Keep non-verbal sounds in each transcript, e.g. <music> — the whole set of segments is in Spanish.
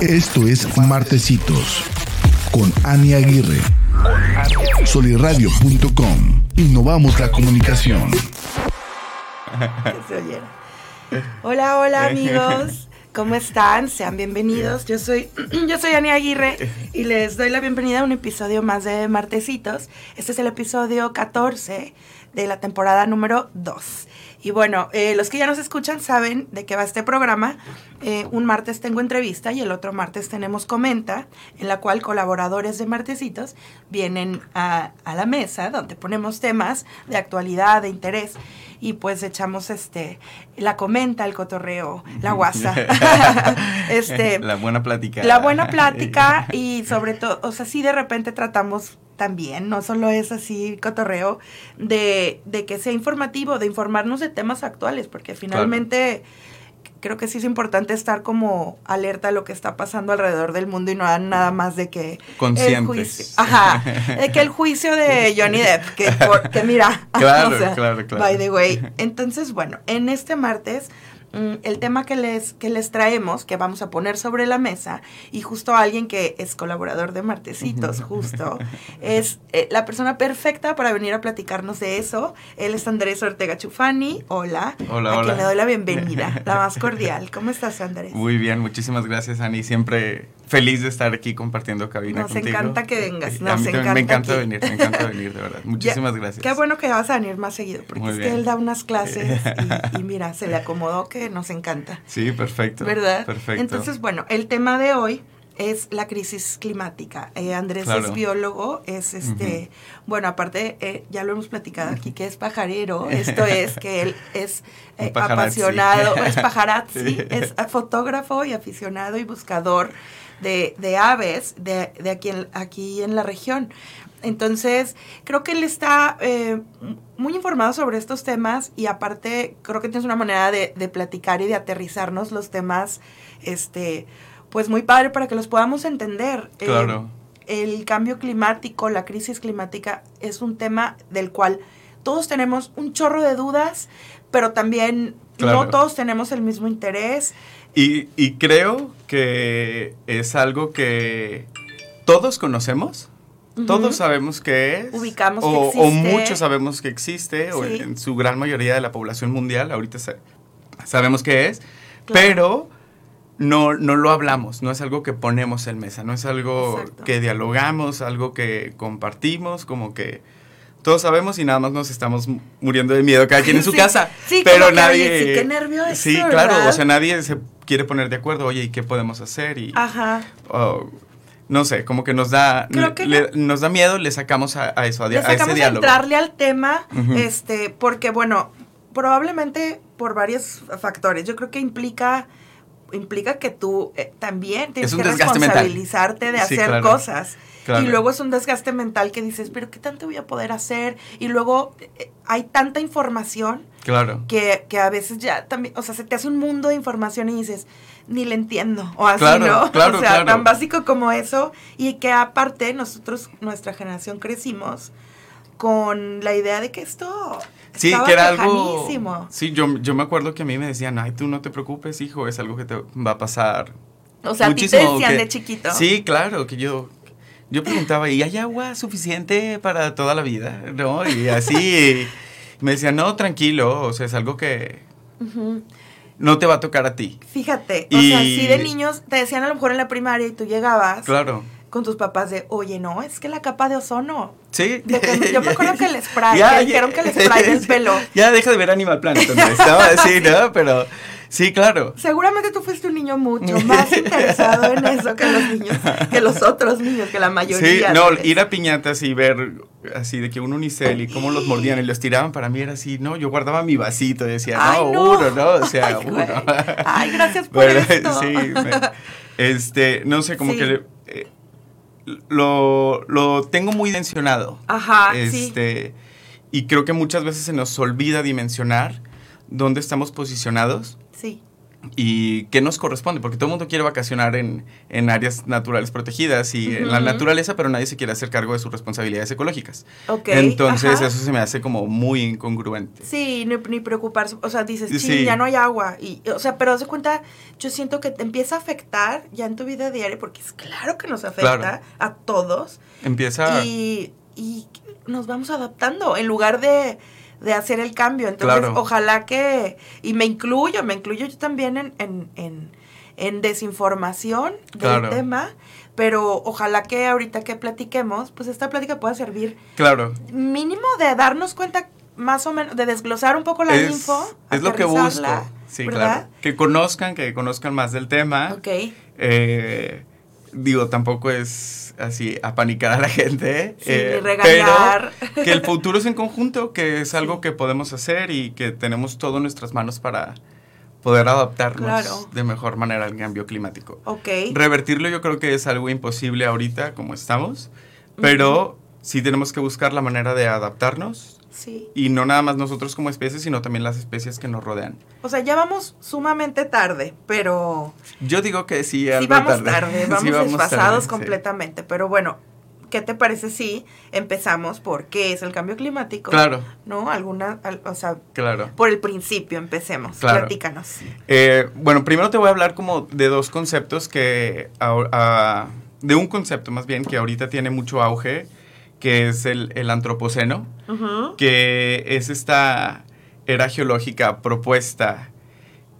Esto es Martecitos con Ani Aguirre. Soliradio.com. Innovamos la comunicación. Hola, hola amigos. ¿Cómo están? Sean bienvenidos. Yo soy, <clears throat> yo soy Ani Aguirre y les doy la bienvenida a un episodio más de Martecitos. Este es el episodio 14 de la temporada número 2. Y bueno, eh, los que ya nos escuchan saben de qué va este programa. Eh, un martes tengo entrevista y el otro martes tenemos comenta, en la cual colaboradores de Martecitos vienen a, a la mesa donde ponemos temas de actualidad, de interés y pues echamos este la comenta, el cotorreo, la guasa. <laughs> <laughs> este, la buena plática. La buena plática <laughs> y sobre todo, o sea, sí de repente tratamos también, no solo es así cotorreo, de, de que sea informativo, de informarnos de temas actuales, porque finalmente creo que sí es importante estar como alerta a lo que está pasando alrededor del mundo y no nada más de que el juicio, ajá, de que el juicio de <laughs> Johnny Depp, que, que mira, <laughs> claro, claro, claro. By the way, entonces bueno, en este martes el tema que les, que les traemos, que vamos a poner sobre la mesa, y justo alguien que es colaborador de Martecitos, justo, es eh, la persona perfecta para venir a platicarnos de eso. Él es Andrés Ortega Chufani. Hola. Hola, a quien le doy la bienvenida, la más cordial. ¿Cómo estás, Andrés? Muy bien, muchísimas gracias, Ani. Siempre feliz de estar aquí compartiendo cabina nos contigo. Nos encanta que vengas. Nos encanta me encanta venir, me encanta venir, de verdad. Muchísimas gracias. Qué bueno que vas a venir más seguido, porque es que él da unas clases y, y, mira, se le acomodó que nos encanta. Sí, perfecto. ¿Verdad? Perfecto. Entonces, bueno, el tema de hoy es la crisis climática. Eh, Andrés es biólogo, es este, bueno, aparte, eh, ya lo hemos platicado aquí, que es pajarero, <laughs> esto es que él es eh, apasionado, es pajarazzi, <laughs> es fotógrafo y aficionado y buscador de, de aves de, de, aquí, en, aquí en la región. Entonces, creo que él está eh, muy informado sobre estos temas y aparte creo que tienes una manera de, de, platicar y de aterrizarnos los temas, este, pues muy padre para que los podamos entender. Claro. Eh, el cambio climático, la crisis climática es un tema del cual todos tenemos un chorro de dudas, pero también claro. no todos tenemos el mismo interés. Y, y, creo que es algo que todos conocemos, uh -huh. todos sabemos que es. Ubicamos o, que existe. O muchos sabemos que existe, sí. o en su gran mayoría de la población mundial, ahorita sabemos que es, claro. pero no, no lo hablamos, no es algo que ponemos en mesa, no es algo Exacto. que dialogamos, algo que compartimos, como que todos sabemos y nada más nos estamos muriendo de miedo cada quien en su <laughs> sí, casa. Sí, pero que, nadie. oye, sí, qué nervio Sí, ¿verdad? claro, o sea, nadie se quiere poner de acuerdo, oye, ¿y qué podemos hacer? Y, Ajá. oh, no sé, como que nos da, que le, nos da miedo, le sacamos a, a eso, a, Le a ese sacamos diálogo. entrarle al tema, Uh -huh. este, porque bueno, probablemente por varios factores. Yo creo que implica implica que tú eh, también tienes que responsabilizarte mental. de Sí, hacer claro. cosas. Claro. Y luego es un desgaste mental que dices, pero ¿qué tanto voy a poder hacer? Y luego eh, hay tanta información Claro. que, que a veces ya también, o sea, se te hace un mundo de información y dices, ni le entiendo. O así, Claro, ¿no? <laughs> claro, o sea, tan básico como eso. Y que aparte nosotros, nuestra generación, crecimos con la idea de que esto Sí, estaba que era algo. Sí, yo, yo me acuerdo que a mí me decían, ay, tú no te preocupes, hijo, es algo que te va a pasar. O sea, a ti te muchísimo, decían que- de chiquito. Sí, claro, que yo. Yo preguntaba, ¿y hay agua suficiente para toda la vida? ¿No? Y así. me decían, no, tranquilo, o sea, es algo que no te va a tocar a ti. Fíjate, o sea, si de niños te decían a lo mejor en la primaria y tú llegabas Claro. Con tus papás de, oye, no, es que la capa de ozono. Sí. De que- yo me acuerdo que el <laughs> spray, Ya, que ya. dijeron que el spray del pelo. <laughs> Ya deja de ver Animal Planet, Andrés, ¿no? <laughs> Sí, ¿no? Pero sí, claro. Seguramente tú fuiste un niño mucho más interesado en eso que los niños, que los otros niños, que la Sí, mayoría. no, ¿sabes? ir a piñatas y ver así de que un unicel y cómo los mordían y los tiraban, para mí era así, no, yo guardaba mi vasito y decía, Ay, no, no. uno, ¿no? O sea, Ay, uno. Ay, gracias por Pero, esto. sí, me- este, no sé, como Sí. que eh, lo, lo tengo muy dimensionado. Ajá, sí. este, Y creo que muchas veces se nos olvida dimensionar dónde estamos posicionados Sí. Y qué nos corresponde, porque todo el mundo quiere vacacionar en, áreas naturales protegidas y en la naturaleza, pero nadie se quiere hacer cargo de sus responsabilidades ecológicas. Entonces eso se me hace como muy incongruente. Sí, ni, preocuparse, o sea, dices, sí, ya no hay agua, y, o sea, pero de cuenta, yo siento que te empieza a afectar ya en tu vida diaria, porque es claro que nos afecta a todos. Empieza... Y, y nos vamos adaptando, en lugar de de hacer el cambio. Entonces, ojalá que, y me incluyo, me incluyo yo también en, en, en, desinformación del tema, pero ojalá que ahorita que platiquemos, pues esta plática pueda servir. Claro. Mínimo de darnos cuenta más o menos, de desglosar un poco la info. Es lo que busco. Sí, claro. Que conozcan, que conozcan más del tema. Ok. Eh, digo, tampoco es así apanicar a la gente. Sí, eh, regañar. Pero <laughs> que el futuro es en conjunto, que es algo que podemos hacer y que tenemos todo en nuestras manos para poder adaptarnos de mejor manera al cambio climático. Ok. Revertirlo yo creo que es algo imposible ahorita como estamos, pero sí tenemos que buscar la manera de adaptarnos y no nada más nosotros como especies, sino también las especies que nos rodean. O sea, ya vamos sumamente tarde, pero... Yo digo que sí, algo <laughs> sí vamos tarde. vamos, desfasados completamente, pero bueno, ¿qué te parece si empezamos por qué es el cambio climático? Claro. ¿No? Alguna, o sea, claro. por el principio empecemos. Claro. Platícanos. Eh, bueno, primero te voy a hablar como de dos conceptos que, de un concepto más bien que ahorita tiene mucho auge, que es el, antropoceno, que es esta era geológica propuesta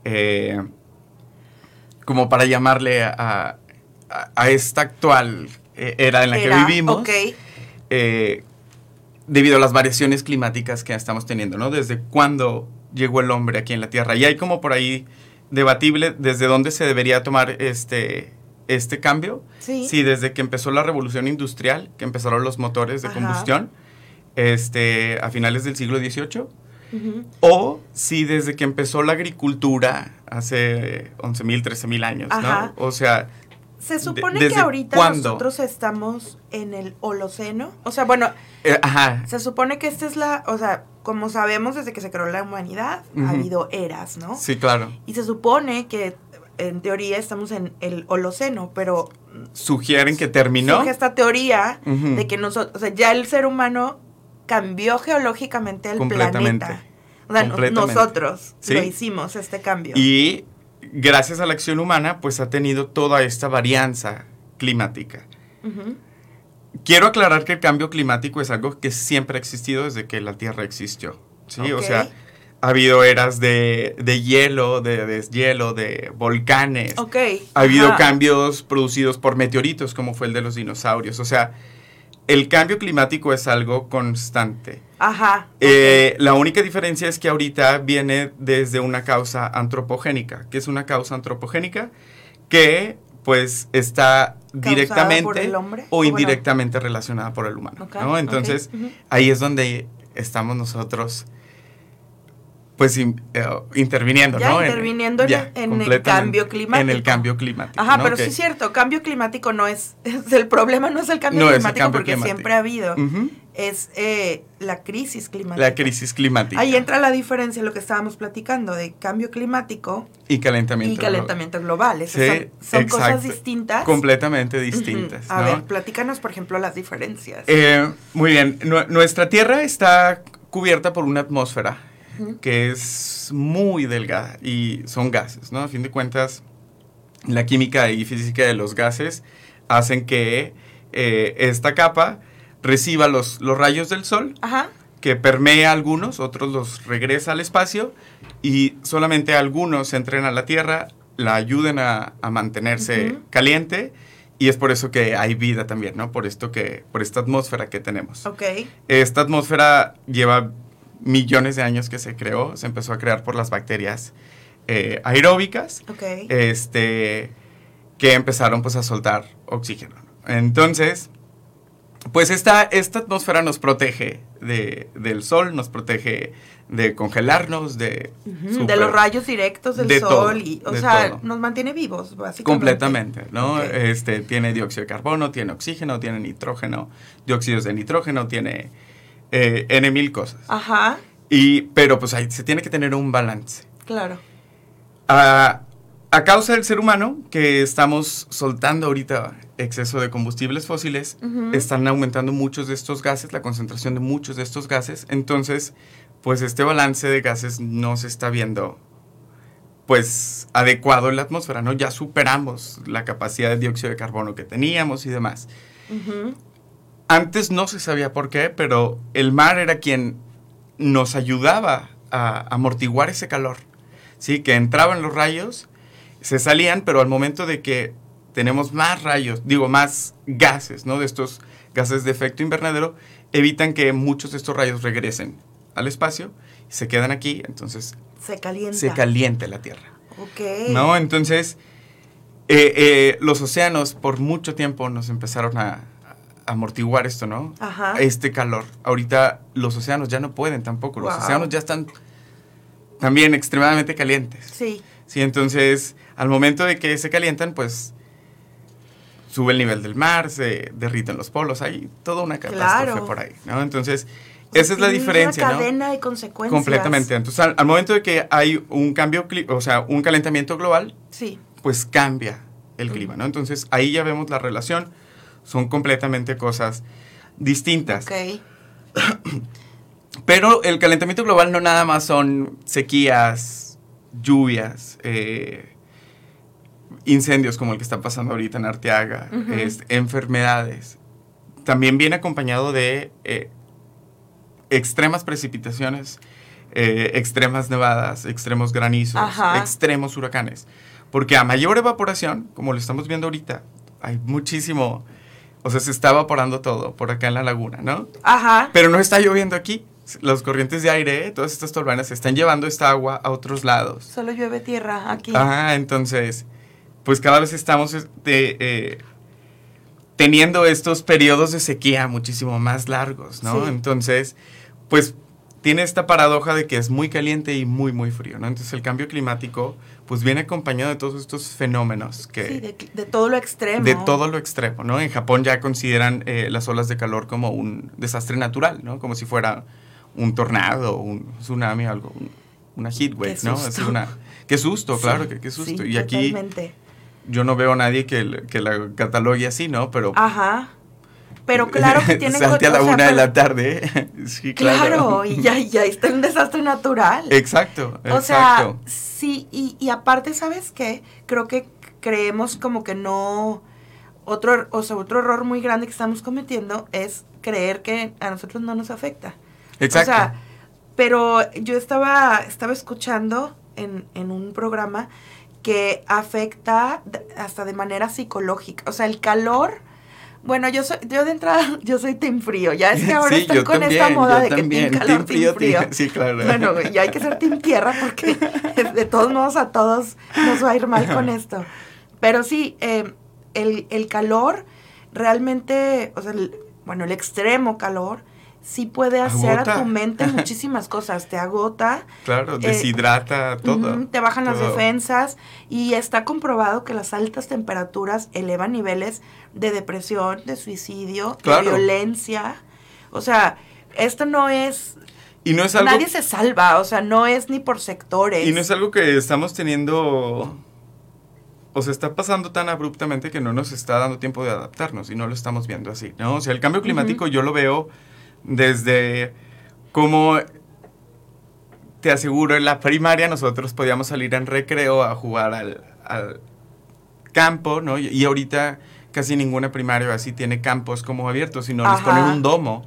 eh, como para llamarle a, esta actual eh, era en la que vivimos. Eh, debido a las variaciones climáticas que estamos teniendo, ¿no? Desde cuándo llegó el hombre aquí en la Tierra. Y hay como por ahí debatible desde dónde se debería tomar este, este cambio. Sí. desde que empezó la revolución industrial, que empezaron los motores de combustión, este, a finales del siglo XVIII. O si desde que empezó la agricultura hace 11.000, 13.000 años, ¿no? O sea... Se supone que ahorita nosotros estamos en el Holoceno. O sea, bueno, eh, ajá. se supone que esta es la, o sea, como sabemos desde que se creó la humanidad, ha habido eras, ¿no? Sí, claro. Y se supone que en teoría estamos en el Holoceno, pero... Sugieren que terminó. Surge esta teoría de que nosotros, o sea, ya el ser humano cambió geológicamente el planeta. O sea, nosotros lo hicimos, este cambio. Y gracias a la acción humana, pues ha tenido toda esta varianza climática. Quiero aclarar que el cambio climático es algo que siempre ha existido desde que la Tierra existió. ¿sí? O sea, ha habido eras de, hielo, de deshielo, de volcanes. Ok. Ha habido cambios producidos por meteoritos, como fue el de los dinosaurios. O sea, el cambio climático es algo constante. Ajá. Eh, la única diferencia es que ahorita viene desde una causa antropogénica. ¿Qué es una causa antropogénica? Que pues está directamente o indirectamente relacionada por el humano. ¿no? Entonces, ahí es donde estamos nosotros pues eh, interviniendo, ¿no? Interviniendo en, el cambio climático. En el cambio climático. Ajá, pero sí es cierto, cambio climático no es, <laughs> el problema no es el cambio climático porque siempre ha habido, es eh, la crisis climática. La crisis climática. Ahí entra la diferencia, lo que estábamos platicando, de cambio climático y calentamiento, y calentamiento global. son, cosas distintas. Completamente distintas. A ver, platícanos, por ejemplo, las diferencias. Eh, muy bien, nuestra Tierra está cubierta por una atmósfera que es muy delgada y son gases, ¿no? A fin de cuentas, la química y física de los gases hacen que eh, esta capa reciba los, los rayos del sol, que permea algunos, otros los regresa al espacio y solamente algunos entren a la Tierra, la ayuden a, mantenerse caliente y es por eso que hay vida también, ¿no? Por esto que, por esta atmósfera que tenemos. Ok. Esta atmósfera lleva millones de años que se creó, se empezó a crear por las bacterias eh, aeróbicas, este, que empezaron pues a soltar oxígeno. Entonces, pues esta, esta atmósfera nos protege de, del sol, nos protege de congelarnos, de... de los rayos directos del sol, y, o sea, nos mantiene vivos, básicamente. Completamente, ¿no? Este, tiene dióxido de carbono, tiene oxígeno, tiene nitrógeno, dióxidos de nitrógeno, tiene eh, N mil cosas. Ajá. Y, pero pues ahí se tiene que tener un balance. Claro. Ah, a causa del ser humano, que estamos soltando ahorita exceso de combustibles fósiles, están aumentando muchos de estos gases, la concentración de muchos de estos gases. Entonces, pues este balance de gases no se está viendo pues adecuado en la atmósfera, ¿no? Ya superamos la capacidad de dióxido de carbono que teníamos y demás. Antes no se sabía por qué, pero el mar era quien nos ayudaba a amortiguar ese calor, ¿sí? Que entraban los rayos, se salían, pero al momento de que tenemos más rayos, digo, más gases, ¿no? De estos gases de efecto invernadero, evitan que muchos de estos rayos regresen al espacio y se quedan aquí, entonces se calienta. Se calienta la Tierra. Ok. ¿No? Entonces, eh, eh, los océanos por mucho tiempo nos empezaron a, amortiguar esto, ¿no? Ajá. Este calor. Ahorita los océanos ya no pueden tampoco. Los océanos ya están también extremadamente calientes. Sí. Sí, entonces, al momento de que se calientan, pues sube el nivel del mar, se derriten los polos, hay toda una catástrofe por ahí, ¿no? Entonces, esa es la diferencia, una cadena de consecuencias. Completamente. Entonces, al, momento de que hay un cambio, o sea, un calentamiento global, sí. pues cambia el clima, ¿no? Entonces, ahí ya vemos la relación. Son completamente cosas distintas. <clears throat> Pero el calentamiento global no nada más son sequías, lluvias, eh, incendios como el que está pasando ahorita en Arteaga, enfermedades. También viene acompañado de eh, extremas precipitaciones, eh, extremas nevadas, extremos granizos, extremos huracanes. Porque a mayor evaporación, como lo estamos viendo ahorita, hay muchísimo, o sea, se está evaporando todo por acá en la laguna, ¿no? Ajá. Pero no está lloviendo aquí. Las corrientes de aire, todas estas turbanas, están llevando esta agua a otros lados. Solo llueve tierra aquí. Ajá, entonces, pues cada vez estamos este, eh, teniendo estos periodos de sequía muchísimo más largos, ¿no? Entonces, pues tiene esta paradoja de que es muy caliente y muy, muy frío, ¿no? Entonces el cambio climático pues viene acompañado de todos estos fenómenos que... Sí, de, todo lo extremo. De todo lo extremo, ¿no? En Japón ya consideran eh, las olas de calor como un desastre natural, ¿no? Como si fuera un tornado, un tsunami, algo, una heat wave, ¿no? Es una, qué susto, claro, que qué susto. y aquí yo no veo a nadie que, que la catalogue así, ¿no? Pero... Ajá pero claro que <laughs> tiene Salte a la una de la tarde. <laughs> sí, claro. claro. y ya, ya está un desastre natural. Exacto, O sea, sí, y, y aparte, ¿sabes qué? Creo que creemos como que no. Otro, o sea, otro error muy grande que estamos cometiendo es creer que a nosotros no nos afecta. Exacto. O sea, pero yo estaba, estaba escuchando en, en un programa que afecta hasta de manera psicológica. O sea, el calor bueno, yo soy, yo de entrada, <laughs> yo soy team frío. Ya es que ahora están con esta moda de que team calor, team frío. sí, claro. Bueno, ya hay que ser team tierra porque <laughs> de todos modos a todos nos va a ir mal con <laughs> esto. Pero sí, eh, el, el, calor realmente, o sea, bueno, el extremo calor sí puede hacer a tu mente <laughs> muchísimas cosas. Te agota. Claro, eh, deshidrata todo. te bajan las defensas y está comprobado que las altas temperaturas elevan niveles de depresión, de suicidio, de violencia. O sea, esto no es... Y no es algo... Nadie se salva, o sea, no es ni por sectores. Y no es algo que estamos teniendo... O sea, está pasando tan abruptamente que no nos está dando tiempo de adaptarnos y no lo estamos viendo así, ¿no? O sea, el cambio climático yo lo veo desde cómo te aseguro, en la primaria nosotros podíamos salir en recreo a jugar al, campo, ¿no? Y, ahorita casi ninguna primaria así tiene campos como abiertos, sino les ponen un domo,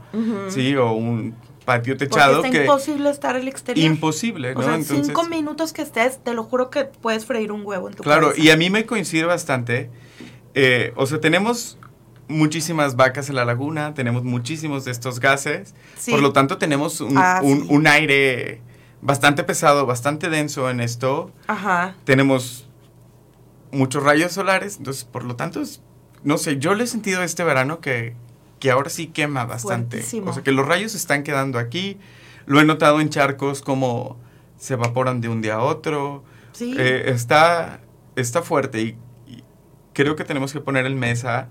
¿sí? O un patio techado Porque es imposible estar el exterior. Imposible, ¿no? O sea, cinco minutos que estés, te lo juro que puedes freír un huevo en tu Claro, y a mí me coincide bastante, eh, o sea, tenemos muchísimas vacas en la laguna, tenemos muchísimos de estos gases, por lo tanto tenemos ah, un, aire bastante pesado, bastante denso en esto. Ajá. Tenemos muchos rayos solares, entonces por lo tanto, no sé, yo le he sentido este verano que, que ahora sí quema bastante. O sea, que los rayos están quedando aquí. Lo he notado en charcos como se evaporan de un día a otro. Sí. Eh, está, está fuerte y, y, creo que tenemos que poner en mesa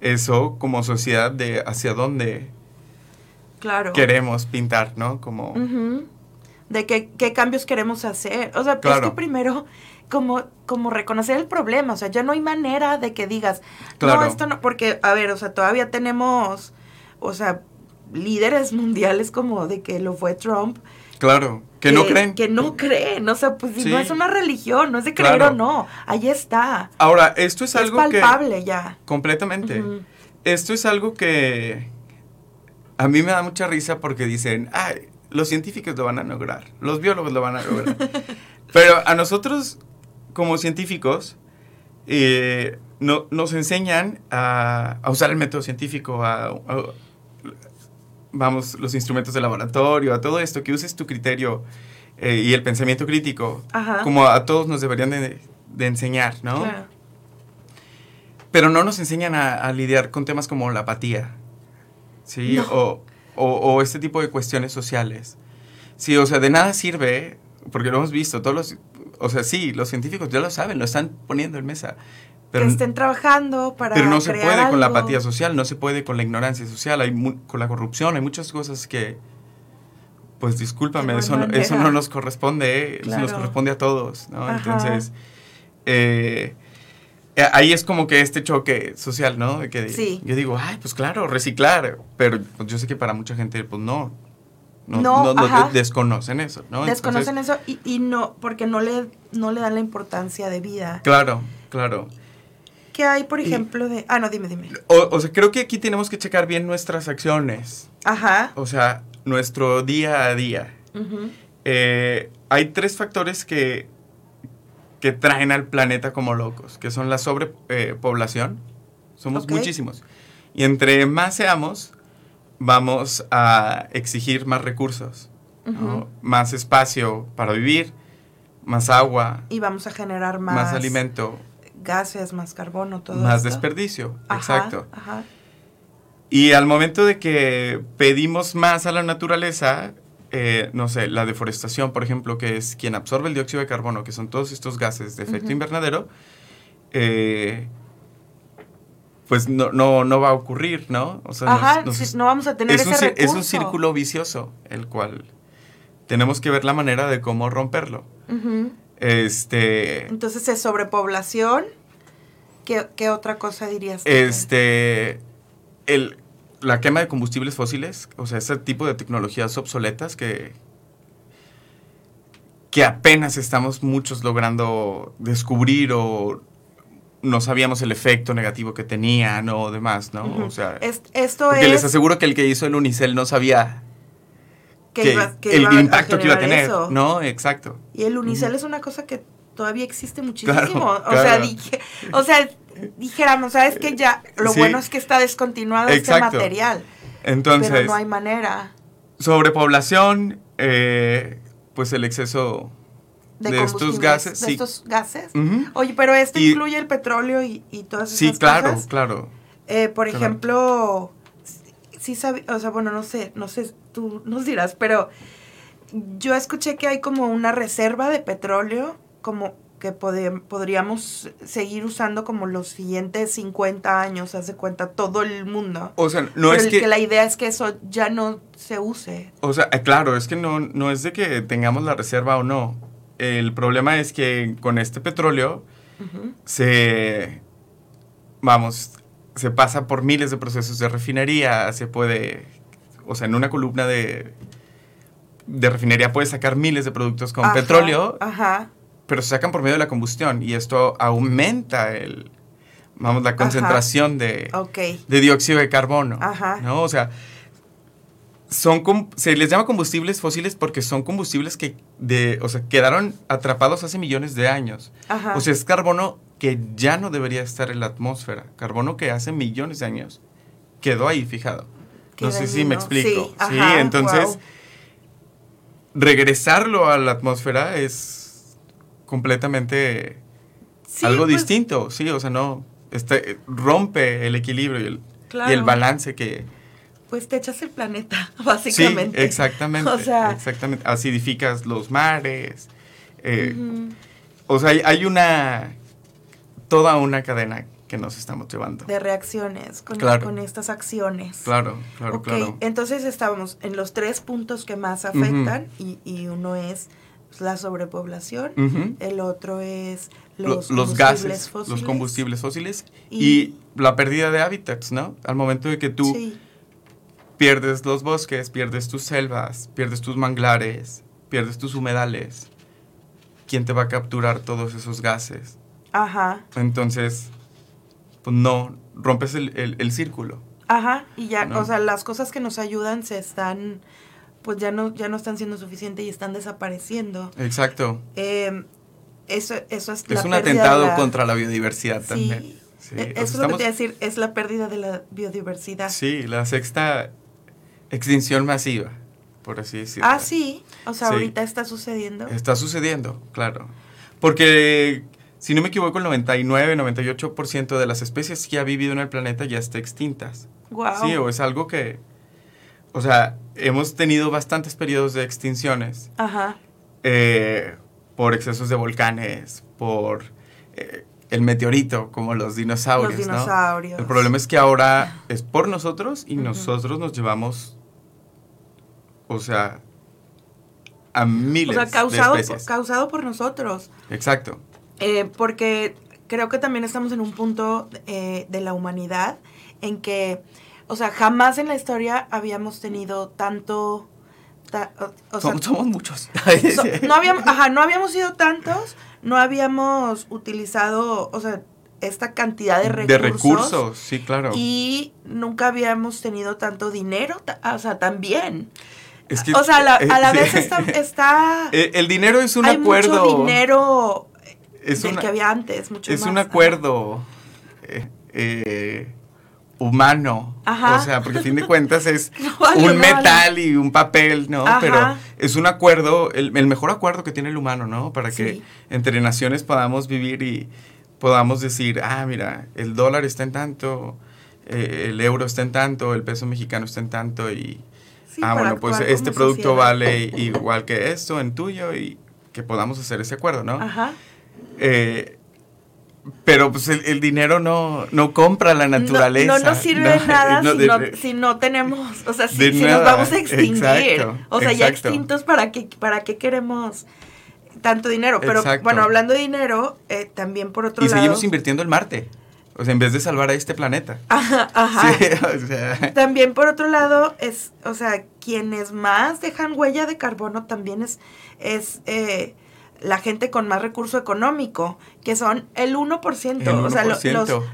eso como sociedad de hacia dónde claro. queremos pintar, ¿no? Como... De qué, qué, cambios queremos hacer. O sea, es que primero como, como reconocer el problema, o sea, ya no hay manera de que digas, no, esto no, porque, a ver, o sea, todavía tenemos, o sea, líderes <laughs> mundiales como de que lo fue Trump. Claro, que, no creen. Que no creen, o sea, pues no es una religión, no es de creer o no, ahí está. Ahora, esto es, algo que... palpable ya. Completamente. Esto es algo que a mí me da mucha risa porque dicen, ay, los científicos lo van a lograr, los biólogos lo van a lograr. <laughs> Pero a nosotros, como científicos, eh, no, nos enseñan a, usar el método científico, a, vamos, los instrumentos de laboratorio, a todo esto, que uses tu criterio eh, y el pensamiento crítico, como a todos nos deberían de, enseñar, ¿no? Pero no nos enseñan a, lidiar con temas como la apatía, ¿sí? O, o, este tipo de cuestiones sociales. Sí, o sea, de nada sirve, porque lo hemos visto, todos los, o sea, sí, los científicos ya lo saben, lo están poniendo en mesa. Pero, que estén trabajando para Pero no se puede con la apatía social, no se puede con la ignorancia social, hay con la corrupción, hay muchas cosas que, pues discúlpame, eso, no, eso no nos corresponde, eso nos corresponde a todos, ¿no? Entonces, eh, eh, ahí es como que este choque social, ¿no? que sí. Yo digo, ay, pues claro, reciclar, pero pues, yo sé que para mucha gente, pues no. No, no, desconocen eso, ¿no? Desconocen eso y, y, no, porque no le, no le dan la importancia de vida. Claro, claro. ¿Qué hay, por ejemplo, de...? Ah, no, dime, dime. O, sea, creo que aquí tenemos que checar bien nuestras acciones. Ajá. O sea, nuestro día a día. Eh, hay tres factores que que traen al planeta como locos, que son la sobrepoblación. Somos muchísimos. Y entre más seamos, vamos a exigir más recursos, más espacio para vivir, más agua. Y vamos a generar más, más alimento. Gases, más carbono, todo Más desperdicio, exacto. Y al momento de que pedimos más a la naturaleza, eh, no sé, la deforestación, por ejemplo, que es quien absorbe el dióxido de carbono, que son todos estos gases de efecto invernadero, eh, pues no, no, va a ocurrir, ¿no? O sea, no vamos a tener es ese un, Es un círculo vicioso, el cual tenemos que ver la manera de cómo romperlo. Este... Entonces, ¿es sobrepoblación? ¿Qué, ¿Qué otra cosa dirías? Este... El, la quema de combustibles fósiles, o sea, ese tipo de tecnologías obsoletas que, que apenas estamos muchos logrando descubrir o no sabíamos el efecto negativo que tenían o demás, ¿no? O sea, esto porque les aseguro que el que hizo el Unicel no sabía que, el impacto que iba a tener, ¿no? Exacto. Y el Unicel es una cosa que todavía existe muchísimo. O sea, dije, o sea, dijéramos, sabes que ya lo bueno es que está descontinuado este material. Entonces, pero no hay manera. Sobrepoblación, eh, pues el exceso de, estos gases. De estos gases. Oye, pero esto incluye el petróleo y, y todas esas cosas. Sí, claro, claro. Eh, por ejemplo, sí sabe, o sea, bueno, no sé, no sé, tú nos dirás, pero yo escuché que hay como una reserva de petróleo como que podríamos seguir usando como los siguientes 50 años, hace cuenta, todo el mundo. O sea, no es que, La idea es que eso ya no se use. O sea, eh, claro, es que no, no es de que tengamos la reserva o no. El problema es que con este petróleo se... Vamos, se pasa por miles de procesos de refinería, se puede... O sea, en una columna de, de refinería puedes sacar miles de productos con petróleo. Ajá pero se sacan por medio de la combustión y esto aumenta el, vamos, la concentración de, de dióxido de carbono. Ajá. ¿no? O sea, son se les llama combustibles fósiles porque son combustibles que de, o sea, quedaron atrapados hace millones de años. Ajá. O sea, es carbono que ya no debería estar en la atmósfera. Carbono que hace millones de años quedó ahí fijado. no sé si me explico. Sí, entonces regresarlo a la atmósfera es completamente algo pues distinto, sí, o sea, no, este, rompe el equilibrio y el, y el balance que... Pues te echas el planeta, <laughs> básicamente. Sí, exactamente. <laughs> o sea, exactamente. Acidificas los mares. Eh, o sea, hay, una, toda una cadena que nos estamos llevando. De reacciones con, con estas acciones. Claro, claro, claro. Entonces estábamos en los tres puntos que más afectan y, y uno es la sobrepoblación, el otro es los, los, gases, los combustibles fósiles y, la pérdida de hábitats, ¿no? Al momento de que tú pierdes los bosques, pierdes tus selvas, pierdes tus manglares, pierdes tus humedales, ¿quién te va a capturar todos esos gases? Ajá. Entonces, pues no, rompes el, el, círculo. Ajá, y ya, o sea, las cosas que nos ayudan se están, pues ya no, ya no están siendo suficientes y están desapareciendo. Exacto. Eh, eso, eso es, es un atentado contra la biodiversidad también. Sí. E, eso es lo que te iba a decir, es la pérdida de la biodiversidad. Sí, la sexta extinción masiva, por así decirlo. Ah, sí, o sea, ahorita está sucediendo. Está sucediendo, claro. Porque, si no me equivoco, el 99, 98% de las especies que ha vivido en el planeta ya está extintas. Wow. Sí, o es algo que, o sea, hemos tenido bastantes periodos de extinciones. Ajá. Eh, por excesos de volcanes, por eh, el meteorito, como los dinosaurios. Los dinosaurios. El problema es que ahora es por nosotros y nosotros nos llevamos, o sea, a miles o sea, causado, de especies. causado por nosotros. Exacto. Eh, porque creo que también estamos en un punto eh, de la humanidad en que, o sea, jamás en la historia habíamos tenido tanto somos, muchos. <laughs> no, habíamos, no habíamos sido tantos, no habíamos utilizado, o sea, esta cantidad de recursos. De recursos, sí, claro. Y nunca habíamos tenido tanto dinero, o sea, también. o sea, a la, <laughs> vez está, <laughs> eh, El dinero es un acuerdo. Mucho dinero es del que había antes, mucho Es un acuerdo. Eh, eh, humano. O sea, porque a fin de cuentas es <laughs> un metal y un papel, ¿no? Pero es un acuerdo, el, mejor acuerdo que tiene el humano, ¿no? Para que entre naciones podamos vivir y podamos decir, ah, mira, el dólar está en tanto, eh, el euro está en tanto, el peso mexicano está en tanto y... ah, bueno, pues este producto vale igual que esto en tuyo y que podamos hacer ese acuerdo, ¿no? Ajá. Eh, pero pues el, dinero no, no compra la naturaleza. No, no nos sirve de nada <laughs> si, no, tenemos, o sea, si, nos vamos a extinguir. o sea, ya extintos, ¿para qué, ¿para qué queremos tanto dinero? Pero bueno, hablando de dinero, eh, también por otro lado... Y seguimos invirtiendo en Marte. O sea, en vez de salvar a este planeta. <laughs> Ajá, ajá. <laughs> También por otro lado, es, o sea, quienes más dejan huella de carbono también es, es eh, la gente con más recurso económico, que son el 1%, o sea,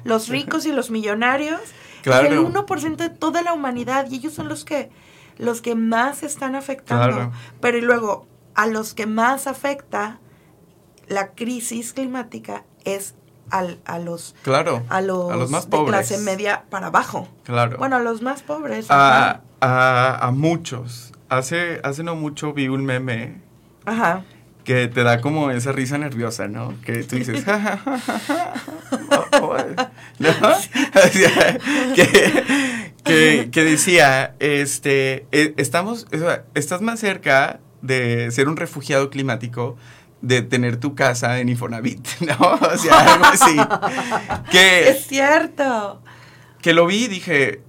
los, ricos y los millonarios, claro. el 1% de toda la humanidad, y ellos son los que, los que más están afectando. Pero y luego, a los que más afecta la crisis climática es al, a los claro a los, más pobres. de clase media para abajo. Claro. Bueno a los más pobres a, a, a, muchos. Hace hace no mucho vi un meme Ajá que te da como esa risa nerviosa, ¿no? Que tú dices, que, que, decía, este, e, estamos, estás más cerca de ser un refugiado climático de tener tu casa en Infonavit, <laughs> ¿no? O sea, algo así. <laughs> Que, es cierto. Que lo vi y dije...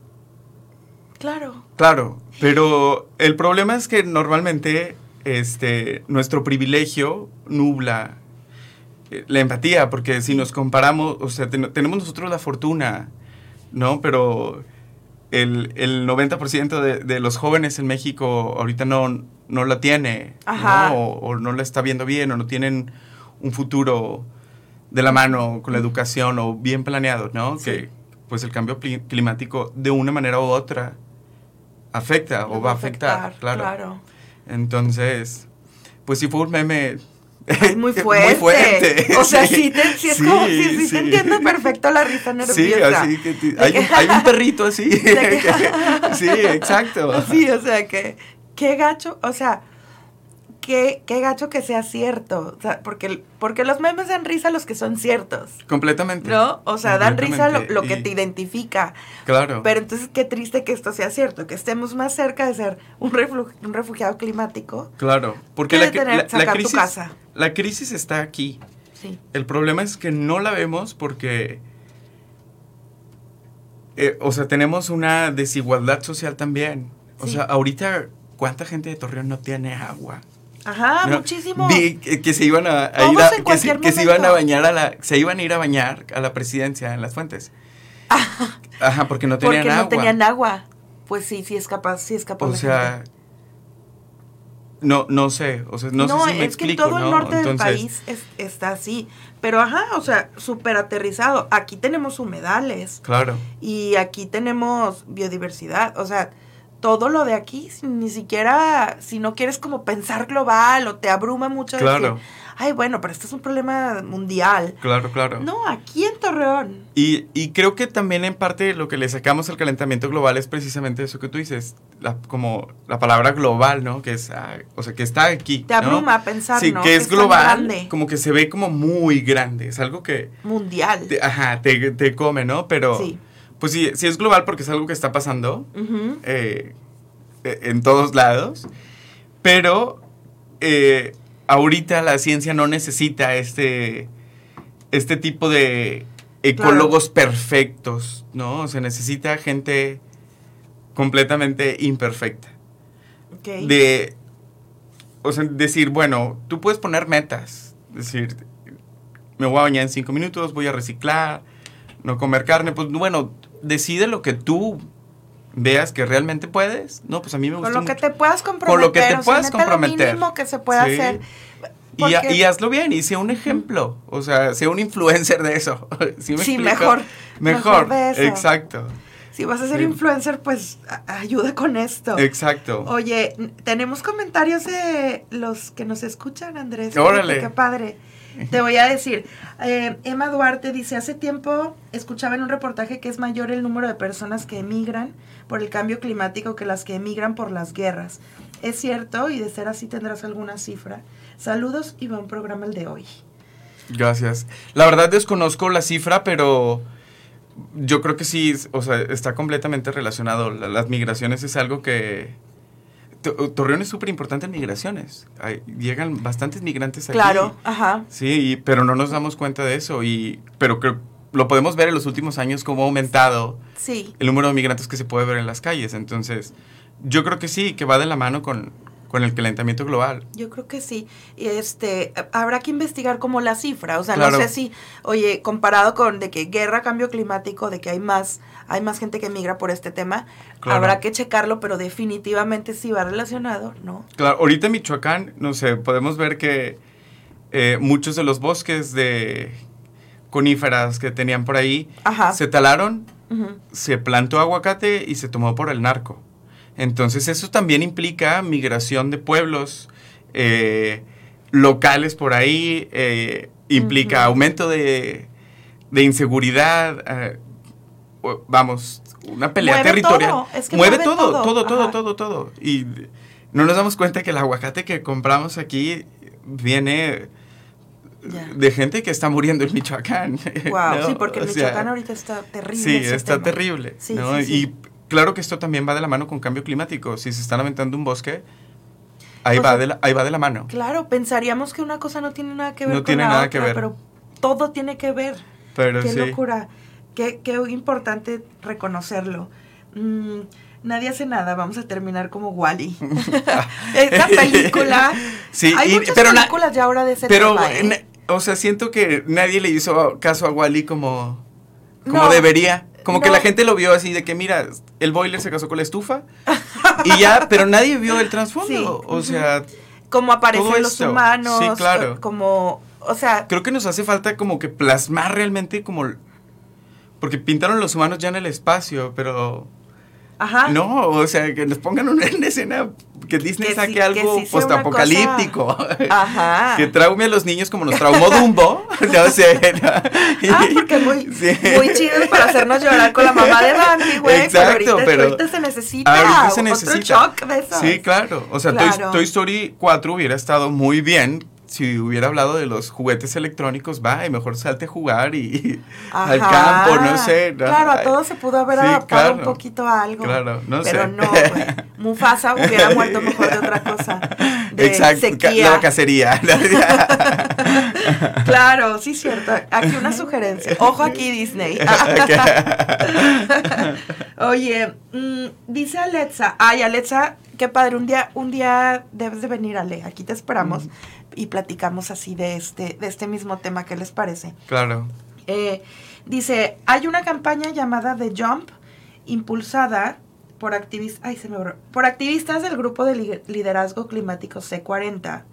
Claro. Claro, pero el problema es que normalmente este, nuestro privilegio nubla eh, la empatía, porque si nos comparamos, o sea, tenemos nosotros la fortuna, ¿no? Pero el, el 90% de, de, los jóvenes en México ahorita no, no la tiene, ¿no? O, no la está viendo bien, o no tienen un futuro de la mano con la educación o bien planeado, ¿no? Que pues el cambio climático de una manera u otra afecta o va a afectar, claro. claro. Entonces, pues sí fue un meme <laughs> muy fuerte. muy fuerte. O sea, sí, te, sí es como, sí, sí, te entiendo perfecto la risa nerviosa. Sí, así que hay, un, hay, un, perrito así. <laughs> <laughs> sí, exacto. Sí, o sea, que qué gacho, o sea, qué, qué gacho que sea cierto. O sea, porque, porque los memes dan risa a los que son ciertos. Completamente. ¿No? O sea, dan risa lo, lo que te identifica. Claro. Pero entonces qué triste que esto sea cierto, que estemos más cerca de ser un, un refugiado climático. Claro, porque la, tener, la, crisis, tu casa. la crisis está aquí. Sí. El problema es que no la vemos porque... Eh, o sea, tenemos una desigualdad social también. O sea, ahorita, ¿cuánta gente de Torreón no tiene agua? Ajá, muchísimo. que, se iban a, ir a, que, se, iban a bañar a la, se iban a ir a bañar a la presidencia en las fuentes. <laughs> Ajá, porque no tenían agua. Porque no tenían agua. Pues sí, sí es capaz, sí es capaz. O sea, no, no sé, o sea, no, sé si me es que todo el norte del país está así, pero ajá, o sea, súper aterrizado. Aquí tenemos humedales. Claro. Y aquí tenemos biodiversidad, o sea, todo lo de aquí, ni siquiera, si no quieres como pensar global o te abruma mucho. Claro ay, bueno, pero esto es un problema mundial. Claro, claro. No, aquí en Torreón. Y, y creo que también en parte lo que le sacamos al calentamiento global es precisamente eso que tú dices, la, como la palabra global, ¿no? Que es, ah, o sea, que está aquí. Te abruma pensar, sí, que es global, como que se ve como muy grande, es algo que... Mundial. ajá, te, te, come, ¿no? Pero... Sí. Pues sí, sí es global porque es algo que está pasando eh, e, en todos lados, pero eh, ahorita la ciencia no necesita este, este tipo de ecólogos perfectos, ¿no? Se necesita gente completamente imperfecta. De, o sea, decir, bueno, tú puedes poner metas, decir, me voy a bañar en cinco minutos, voy a reciclar, no comer carne, pues bueno, decide lo que tú veas que realmente puedes, no, pues a mí me gusta. Con lo que te puedas comprometer. Con lo que te puedas comprometer. Lo mínimo que se puede hacer. Y, hazlo bien y sea un ejemplo, o sea, sea un influencer de eso. <laughs> ¿Sí, mejor. Mejor, exacto. Si vas a ser influencer, pues ayuda con esto. Exacto. Oye, tenemos comentarios de los que nos escuchan, Andrés. Órale. Qué padre. Te voy a decir, eh, Emma Duarte dice, hace tiempo escuchaba en un reportaje que es mayor el número de personas que emigran por el cambio climático que las que emigran por las guerras. ¿Es cierto? Y de ser así tendrás alguna cifra. Saludos y buen programa el de hoy. Gracias. La verdad desconozco la cifra, pero yo creo que sí, o sea, está completamente relacionado. Las migraciones es algo que, Torreón es súper importante en migraciones. llegan bastantes migrantes aquí. Claro, ajá. Sí, pero no nos damos cuenta de eso. Y, pero que lo podemos ver en los últimos años cómo ha aumentado sí. el número de migrantes que se puede ver en las calles. Entonces, yo creo que sí, que va de la mano con, con el calentamiento global. Yo creo que sí. Y este, habrá que investigar como la cifra. O sea, no sé si, oye, comparado con de que guerra, cambio climático, de que hay más hay más gente que migra por este tema. Habrá que checarlo, pero definitivamente sí va relacionado, ¿no? Claro, ahorita en Michoacán, no sé, podemos ver que eh, muchos de los bosques de coníferas que tenían por ahí se talaron, se plantó aguacate y se tomó por el narco. Entonces eso también implica migración de pueblos eh, locales por ahí, eh, implica aumento de, de inseguridad vamos, una pelea territorial. mueve, todo, todo, todo, todo, todo, Y no nos damos cuenta que el aguacate que compramos aquí viene de gente que está muriendo en Michoacán. <laughs> Wow, sí, porque en Michoacán ahorita está terrible. Sí, está terrible. y claro que esto también va de la mano con cambio climático. Si se está lamentando un bosque, ahí, pues va, de la, ahí va de la mano. Claro, pensaríamos que una cosa no tiene nada que ver no tiene nada que ver. pero todo tiene que ver. Pero Qué locura. Qué, qué importante reconocerlo. Mm, nadie hace nada, vamos a terminar como Wally. <laughs> <laughs> Esta película. Sí, hay muchas películas ya ahora de ese pero, tema. ¿eh? O sea, siento que nadie le hizo caso a Wally como, como debería. Como que la gente lo vio así de que, mira, el boiler se casó con la estufa y ya, pero nadie vio el trasfondo. O sea. Como aparecen los humanos. Sí, claro. Como, o sea. Creo que nos hace falta como que plasmar realmente como porque pintaron los humanos ya en el espacio, pero... Ajá. No, o sea, que nos pongan una escena que Disney saque algo postapocalíptico. Ajá. <laughs> que traume a los niños como nos traumó Dumbo. <laughs> no sé. <laughs> Ah, porque muy, muy chido para hacernos llorar con la mamá de Bambi, güey. Exacto, pero ahorita, se necesita. Ahorita se necesita. Otro shock de. Sí, claro. O sea, Toy Story 4 hubiera estado muy bien si hubiera hablado de los juguetes electrónicos, va, y mejor salte a jugar y al campo, no sé. Claro, a todos se pudo haber adaptado un poquito a algo. Claro, no pero no, pues, Mufasa hubiera muerto mejor de otra cosa. De Exacto, sequía. la cacería. <laughs> <laughs> claro, sí, cierto. Aquí una sugerencia. Ojo aquí, Disney. <laughs> <laughs> Oye, mm, dice Alexa, ay, Alexa qué padre. Un día, un día debes de venir, Ale. Aquí te esperamos y platicamos así de este, de este mismo tema. ¿Qué les parece? Claro. Eh, dice, hay una campaña llamada The Jump, impulsada por, activistas se me por activistas del grupo de liderazgo climático C40,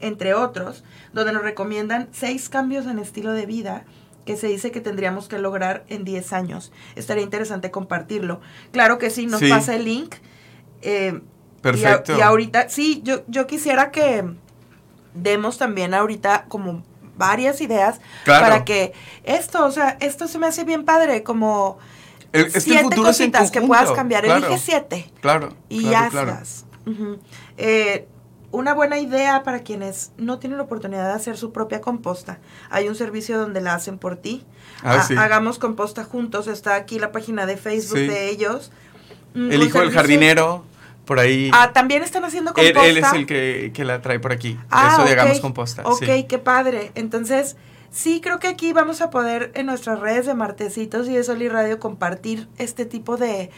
entre otros, donde nos recomiendan seis cambios en estilo de vida que se dice que tendríamos que lograr en 10 años. Estaría interesante compartirlo. Claro que sí, nos pasa el link. Eh, Perfecto. Y, ahorita, sí, yo, yo quisiera que demos también ahorita como varias ideas para que esto, o sea, esto se me hace bien padre, como siete cositas que puedas cambiar. Elige siete. Claro. Y ya estás. eh, una buena idea para quienes no tienen la oportunidad de hacer su propia composta. Hay un servicio donde la hacen por ti. Ah, hagamos composta juntos. Está aquí la página de Facebook de ellos. Mm, el hijo del jardinero, por ahí. Ah, también están haciendo composta. Él, es el que, la trae por aquí. Ah, Eso de hagamos composta. Ok, qué padre. Entonces, sí, creo que aquí vamos a poder en nuestras redes de Martecitos y de Sol y Radio compartir este tipo de,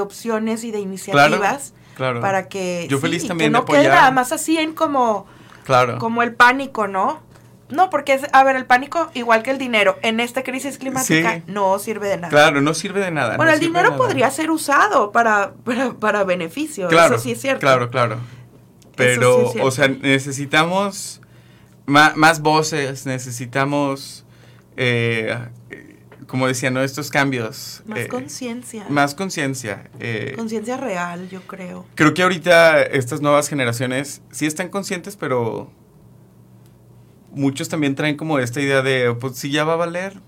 opciones y de iniciativas. Claro. Para que, Yo feliz también que no quede nada más así en como, claro. como el pánico, ¿no? No, porque es, a ver, el pánico, igual que el dinero, en esta crisis climática no sirve de nada. Claro, no sirve de nada. Bueno, el dinero podría ser usado para, para, para beneficio, claro, eso sí es cierto. Claro, claro. Pero, o sea, necesitamos más, más voces, necesitamos eh, como decía, ¿no? Estos cambios. Más eh, conciencia. Más conciencia. Eh, conciencia real, yo creo. Creo que ahorita estas nuevas generaciones sí están conscientes, pero muchos también traen como esta idea de, pues si ya va a valer.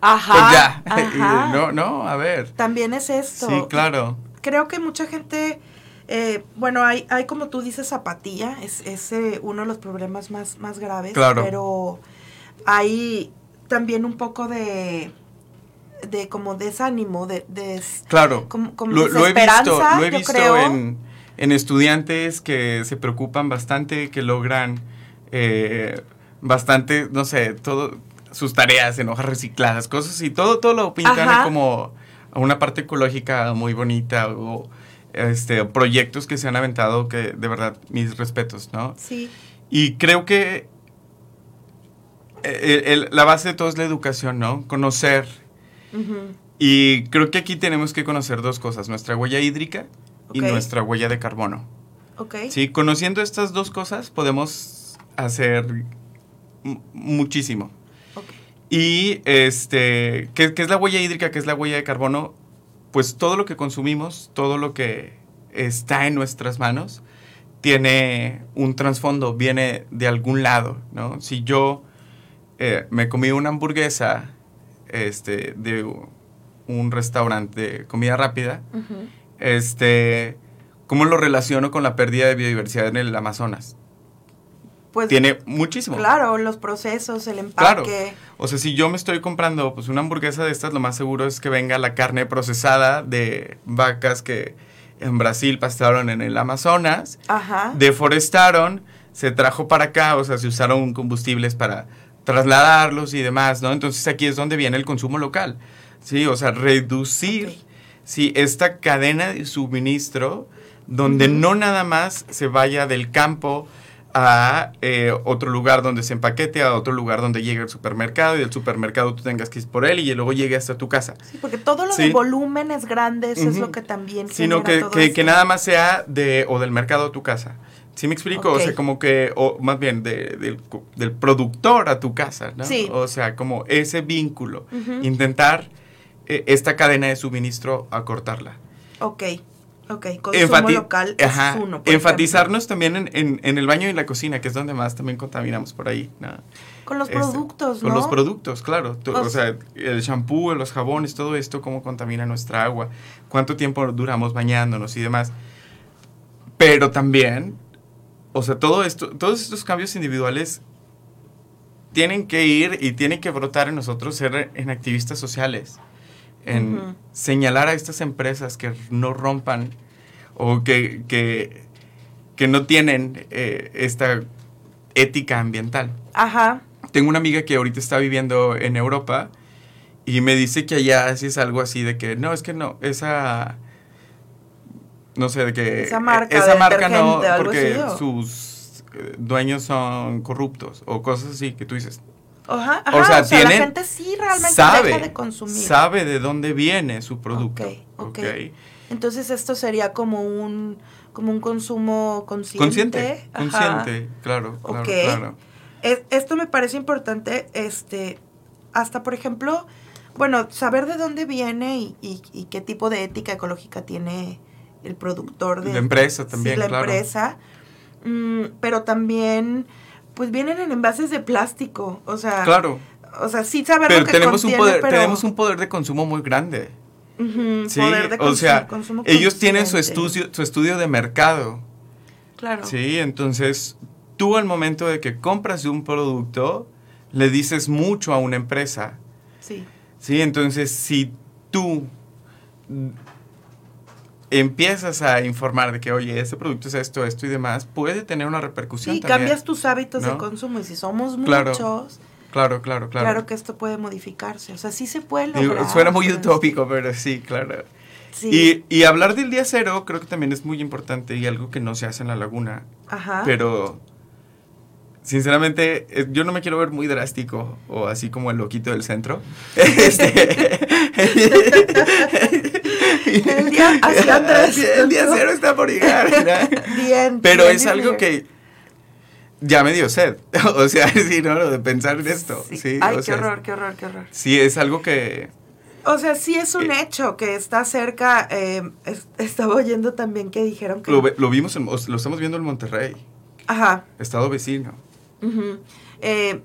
Ajá. Pues ya. <laughs> no, no, a ver. También es esto. Sí, claro. Creo que mucha gente... Eh, bueno, hay, hay como tú dices apatía, es, es uno de los problemas más, más graves, claro. pero hay también un poco de de como desánimo, de, de claro, como, lo, he visto, lo he visto en, en, estudiantes que se preocupan bastante, que logran eh, bastante, no sé, todo sus tareas en hojas recicladas, cosas y todo, todo lo pintan como una parte ecológica muy bonita o este proyectos que se han aventado que de verdad mis respetos, ¿no? Sí. Y creo que eh, la base de todo es la educación, ¿no? Conocer. Y creo que aquí tenemos que conocer dos cosas, nuestra huella hídrica y nuestra huella de carbono. Ok. Sí, conociendo estas dos cosas podemos hacer muchísimo. Y este, ¿qué, ¿qué, es la huella hídrica? ¿Qué es la huella de carbono? Pues todo lo que consumimos, todo lo que está en nuestras manos, tiene un trasfondo, viene de algún lado, ¿no? Si yo eh, me comí una hamburguesa este, de un restaurante de comida rápida, este, ¿cómo lo relaciono con la pérdida de biodiversidad en el Amazonas? Pues, Tiene muchísimo. Claro, los procesos, el empaque. O sea, si yo me estoy comprando pues, una hamburguesa de estas, lo más seguro es que venga la carne procesada de vacas que en Brasil pastaron en el Amazonas, deforestaron, se trajo para acá, o sea, se usaron combustibles para trasladarlos y demás, ¿no? Entonces aquí es donde viene el consumo local, ¿sí? O sea, reducir, ¿sí? Esta cadena de suministro donde no nada más se vaya del campo a eh, otro lugar donde se empaquete, a otro lugar donde llegue el supermercado y del supermercado tú tengas que ir por él y luego llegue hasta tu casa. Sí, porque todo lo de volúmenes grandes es lo que también Sino que, que, que, nada más sea de o del mercado a tu casa. ¿Sí me explico? O sea, como que, o más bien del, productor a tu casa, ¿no? Sí. O sea, como ese vínculo. Intentar eh, esta cadena de suministro acortarla. Ok, ok. Consumo local es uno. Enfatizarnos también en, en, el baño y la cocina, que es donde más también contaminamos por ahí, ¿no? Con los este, productos, ¿no? Con los productos, claro. o sea, el shampoo, los jabones, todo esto, cómo contamina nuestra agua, cuánto tiempo duramos bañándonos y demás. Pero también o sea, todo esto, todos estos cambios individuales tienen que ir y tienen que brotar en nosotros ser en activistas sociales, en señalar a estas empresas que no rompan o que, que, que no tienen eh, esta ética ambiental. Ajá. Tengo una amiga que ahorita está viviendo en Europa y me dice que allá sí es algo así de que no, es que no, esa no sé, de que esa marca, esa marca no, porque sus eh, dueños son corruptos o cosas así que tú dices. Ajá, o sea, la gente sí realmente sabe, deja de consumir. Sabe de dónde viene su producto. Ok, ok. Entonces esto sería como un como un consumo consciente. Consciente, consciente, claro, claro, claro. esto me parece importante, este, hasta por ejemplo, bueno, saber de dónde viene y, y, qué tipo de ética ecológica tiene el productor de la empresa también, la empresa, mm, pero también, pues vienen en envases de plástico, o sea, claro. O sea, sí saber pero tenemos un poder, tenemos un poder de consumo muy grande. sí, o sea, ellos tienen su estudio, su estudio de mercado. Claro. Sí, entonces tú al momento de que compras un producto, le dices mucho a una empresa. Sí. Sí, entonces si tú empiezas a informar de que, oye, este producto es esto, esto y demás, puede tener una repercusión. Sí, cambias tus hábitos de consumo y si somos muchos... Claro, claro, claro. Claro que esto puede modificarse. O sea, sí se puede lograr. suena muy utópico, pero sí, claro. Sí. Y, y, hablar del día cero creo que también es muy importante y algo que no se hace en la laguna. Ajá. Pero sinceramente, eh, yo no me quiero ver muy drástico o así como el loquito del centro. <laughs> este, <laughs> el día, <laughs> el día cero está por llegar. <laughs> Bien. Pero es algo que ya me dio sed. <laughs> o sea, sí, ¿no? Lo de pensar en esto. Sí. Ay, qué horror, qué horror, qué horror. Sí, es algo que... O sea, sí es un eh, hecho que está cerca. Eh, estaba oyendo también que dijeron que... Lo, vimos, lo estamos viendo en Monterrey. Ajá. Estado vecino. eh,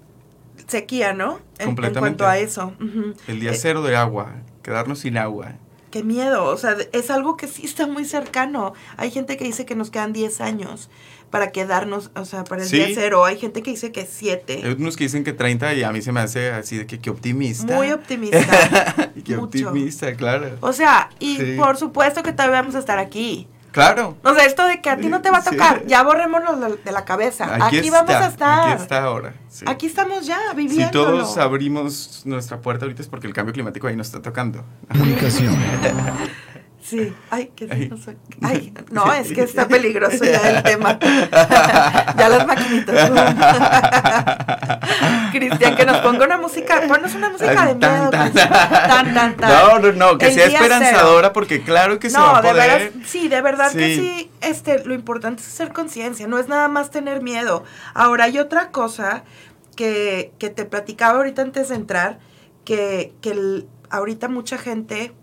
sequía, ¿no? En, Completamente. En cuanto a eso. El día cero de agua, quedarnos sin agua qué miedo, o sea, es algo que sí está muy cercano. Hay gente que dice que nos quedan 10 años para quedarnos, o sea, para el día cero. Hay gente que dice que 7. Hay unos que dicen que 30 y a mí se me hace así de que qué optimista. Muy optimista. <laughs> qué optimista, claro. O sea, y por supuesto que todavía vamos a estar aquí. Claro. O sea, esto de que a ti no te va a tocar, ya borrémonos de la cabeza. Aquí, vamos a estar. Aquí está ahora. Aquí estamos ya viviendo. Si todos abrimos nuestra puerta ahorita es porque el cambio climático ahí nos está tocando. Comunicación. <laughs> Sí, ay, que no soy. Ay, no, es que está peligroso ya el <laughs> tema. <laughs> ya las maquinitas. <laughs> Cristian, que nos ponga una música, ponnos una música de miedo. Tan, tan, tan. No, no, no, que sea esperanzadora, porque claro que se va a poder. de verdad, sí, de verdad que sí, este, lo importante es hacer conciencia, no es nada más tener miedo. Ahora, hay otra cosa que, que te platicaba ahorita antes de entrar, que, que ahorita mucha gente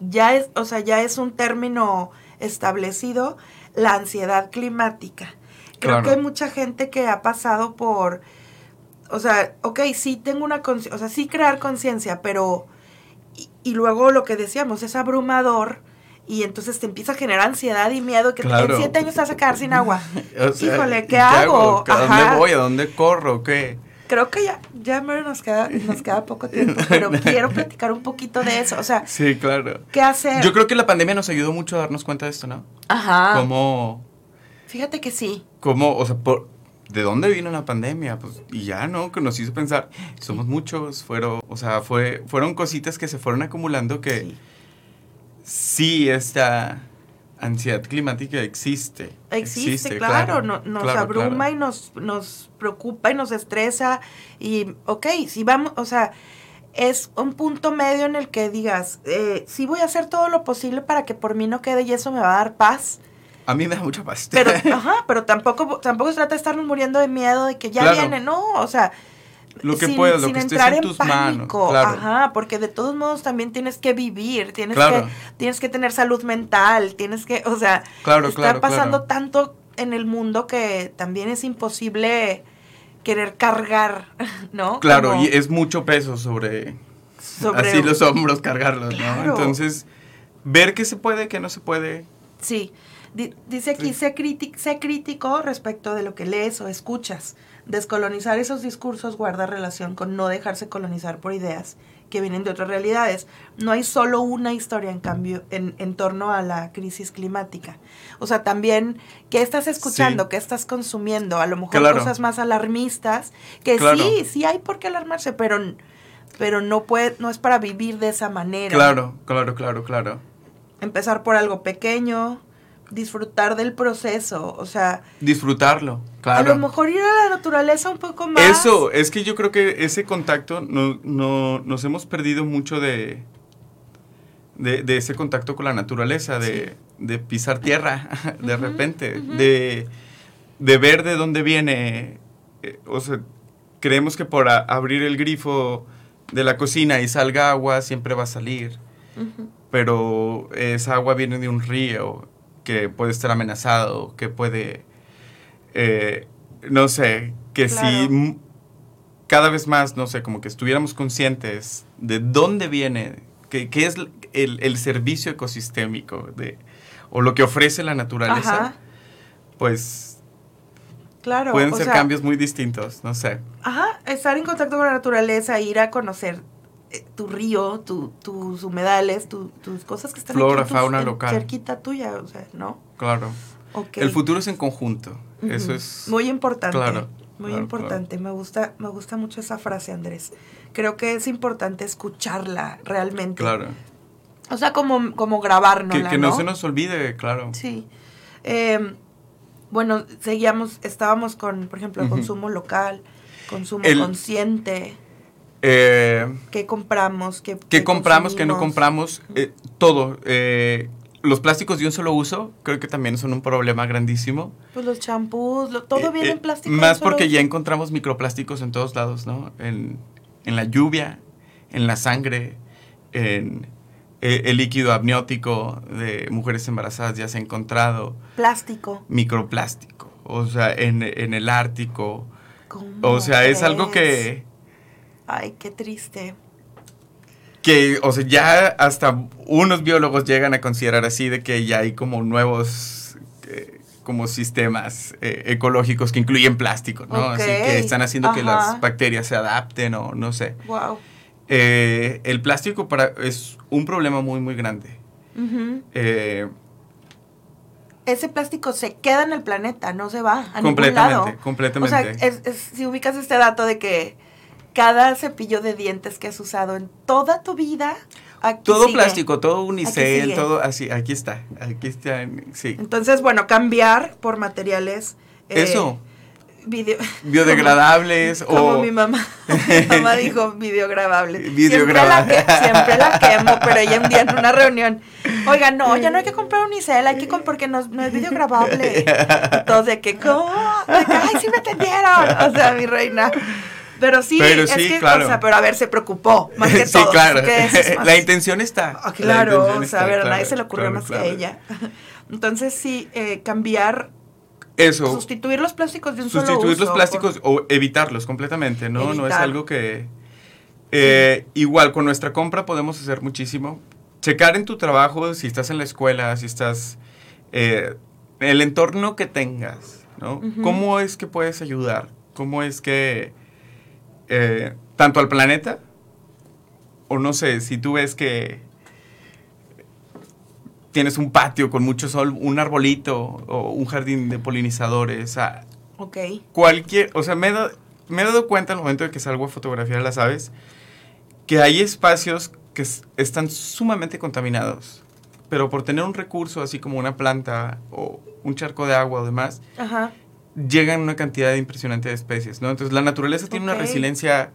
ya es, o sea, ya es un término establecido, la ansiedad climática. Creo que hay mucha gente que ha pasado por, o sea, ok, sí tengo una conciencia, o sea, sí crear conciencia, pero, y, luego lo que decíamos, es abrumador, y entonces te empieza a generar ansiedad y miedo que en siete años te vas a quedar sin agua. <laughs> Híjole, ¿qué, hago? ¿A dónde voy? ¿A dónde corro? ¿Qué? Creo que ya, ya nos queda, nos queda poco tiempo, pero <laughs> quiero platicar un poquito de eso. O sea, sí, claro. ¿Qué hacer? Yo creo que la pandemia nos ayudó mucho a darnos cuenta de esto, ¿no? Ajá. Cómo. Fíjate que sí. Cómo, o sea, por, ¿de dónde vino la pandemia? Pues, y ya, ¿no? Que nos hizo pensar, somos muchos, fueron, o sea, fue, fueron cositas que se fueron acumulando que sí, sí esta ansiedad climática existe. Existe, claro, nos abruma y nos, nos preocupa y nos estresa y, ok, si vamos, o sea, es un punto medio en el que digas, eh, sí voy a hacer todo lo posible para que por mí no quede y eso me va a dar paz. A mí me da mucha paz. Pero, <laughs> ajá, pero tampoco, tampoco se trata de estarnos muriendo de miedo de que ya viene, no, o sea, lo que puedas, lo que estés en, tus manos. Ajá, porque de todos modos también tienes que vivir, tienes que tienes que tener salud mental, tienes que, o sea, está pasando tanto en el mundo que también es imposible querer cargar, <laughs> ¿no? Claro, y es mucho peso sobre, sobre así los hombros cargarlos, ¿no? Entonces, ver qué se puede, qué no se puede. Sí. dice aquí, sé, sé crítico respecto de lo que lees o escuchas. Descolonizar esos discursos guarda relación con no dejarse colonizar por ideas que vienen de otras realidades. No hay solo una historia, en cambio, en, en torno a la crisis climática. O sea, también, ¿qué estás escuchando? ¿Qué estás consumiendo? A lo mejor cosas más alarmistas, que sí, sí hay por qué alarmarse, pero, pero no, puede, no es para vivir de esa manera. Claro, claro, claro, claro. Empezar por algo pequeño, disfrutar del proceso, o sea... Disfrutarlo, claro. A lo mejor ir a la naturaleza un poco más. Eso, es que yo creo que ese contacto no, no nos hemos perdido mucho de, de, ese contacto con la naturaleza, de, pisar tierra <laughs> de repente, de, de, ver de dónde viene. Eh, o sea, creemos que por abrir el grifo de la cocina y salga agua, siempre va a salir. Pero esa agua viene de un río que puede estar amenazado, que puede, eh, no sé, que si cada vez más, no sé, como que estuviéramos conscientes de dónde viene, qué, es el, servicio ecosistémico de, o lo que ofrece la naturaleza, pues claro, pueden ser cambios muy distintos, no sé. Ajá, estar en contacto con la naturaleza, ir a conocer tu río, tus humedales, tus cosas que están Flora, fauna local. cerquita tuya, o sea, ¿no? Claro. El futuro es en conjunto, eso es... Muy importante. Claro. Muy importante, me gusta me gusta mucho esa frase, Andrés. Creo que es importante escucharla realmente. Claro. O sea, como, como grabárnosla, Que, que no, se nos olvide, claro. Sí. Em, bueno, seguíamos, estábamos con, por ejemplo, el consumo local, consumo consciente. Eh, ¿Qué compramos? ¿Qué, ¿Qué compramos? ¿Qué no compramos? Eh, todo. Eh, los plásticos de un solo uso creo que también son un problema grandísimo. Pues los champús, todo viene en plástico. Más porque ya encontramos microplásticos en todos lados, ¿no? En, en la lluvia, en la sangre, en el líquido amniótico de mujeres embarazadas ya se ha encontrado. Plástico. Microplástico. O sea, en, en el Ártico. o sea, es algo que Ay, qué triste. Que, o sea, ya hasta unos biólogos llegan a considerar así de que ya hay como nuevos eh, como sistemas eh, ecológicos que incluyen plástico, ¿no? Así que están haciendo que las bacterias se adapten o no sé. Wow. Eh, el plástico para, es un problema muy, muy grande. ese plástico se queda en el planeta, no se va a completamente, ningún lado. Completamente, O sea, si ubicas este dato de que cada cepillo de dientes que has usado en toda tu vida. todo plástico, todo unicel, todo así, aquí está, aquí está, sí. Entonces, bueno, cambiar por materiales. Eh, Eso. biodegradables <laughs> como, o... Como mi mamá. mi mamá dijo <laughs> videograbables. Siempre la, siempre la quemo, pero ella un día en una reunión, oiga, no, ya no hay que comprar unicel, hay que comprar porque no, no es videograbable. Entonces, que, ¿cómo? ay, sí me entendieron. O sea, mi reina. Pero sí, es que, claro. o sea, pero a ver, se preocupó, más <laughs> que sí, todo. claro. <laughs> La intención está. Ah, claro, o sea, a ver, a nadie se le ocurrió más que a ella. Entonces, sí, eh, cambiar eso. Sustituir los plásticos de un solo uso. Sustituir los plásticos o evitarlos completamente, ¿no? No es algo que... Eh, igual, con nuestra compra podemos hacer muchísimo. Checar en tu trabajo, si estás en la escuela, si estás... Eh, el entorno que tengas, ¿no? ¿Cómo es que puedes ayudar? ¿Cómo es que eh, tanto al planeta, o no sé, si tú ves que tienes un patio con mucho sol, un arbolito o un jardín de polinizadores, a cualquier, o sea, me he, dado, me he dado cuenta al momento de que salgo a fotografiar las aves, que hay espacios que están sumamente contaminados, pero por tener un recurso así como una planta o un charco de agua o demás, Ajá llegan una cantidad impresionante de especies, ¿no? Entonces la naturaleza tiene una resiliencia,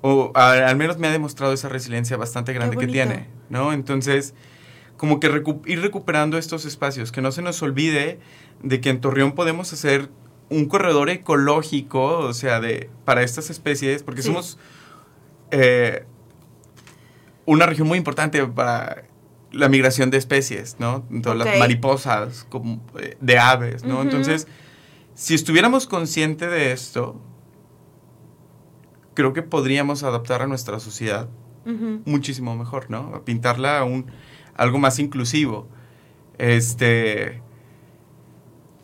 o al menos me ha demostrado esa resiliencia bastante grande que tiene, ¿no? Entonces, como que ir recuperando estos espacios, que no se nos olvide de que en Torreón podemos hacer un corredor ecológico, o sea, de, para estas especies, porque somos eh, una región muy importante para la migración de especies, ¿no? Todas las mariposas, como, eh, de aves, ¿no? Entonces si estuviéramos conscientes de esto, creo que podríamos adaptar a nuestra sociedad muchísimo mejor, ¿no? A pintarla a un, algo más inclusivo. Este.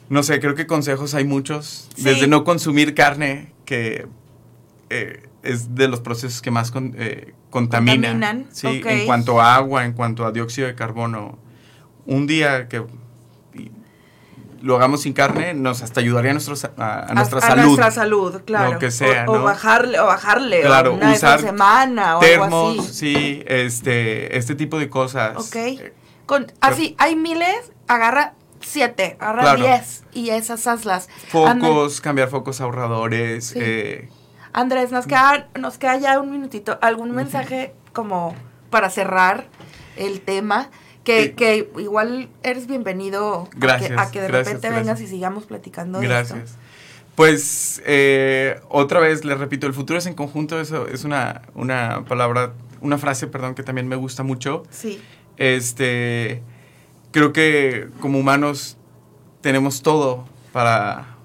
No sé, creo que consejos hay muchos. Desde no consumir carne, que eh, es de los procesos que más eh, contaminan. Sí, en cuanto a agua, en cuanto a dióxido de carbono. Un día que lo hagamos sin carne, nos hasta ayudaría a, nuestros, a, nuestra salud. A nuestra salud, claro. Lo que sea, o, bajarle, o bajarle, claro, una usar semana o termos, algo así. sí, este, este tipo de cosas. Ok. Con, así, hay miles, agarra siete, ahora diez. Y esas hazlas. Focos, cambiar focos ahorradores. Eh. Andrés, nos queda, nos queda ya un minutito. ¿Algún mensaje como para cerrar el tema? Que, que igual eres bienvenido a que, de repente vengas y sigamos platicando. Gracias. Pues eh, otra vez les repito, el futuro es en conjunto, eso es una, una palabra, una frase, perdón, que también me gusta mucho. Sí. Este, creo que como humanos tenemos todo para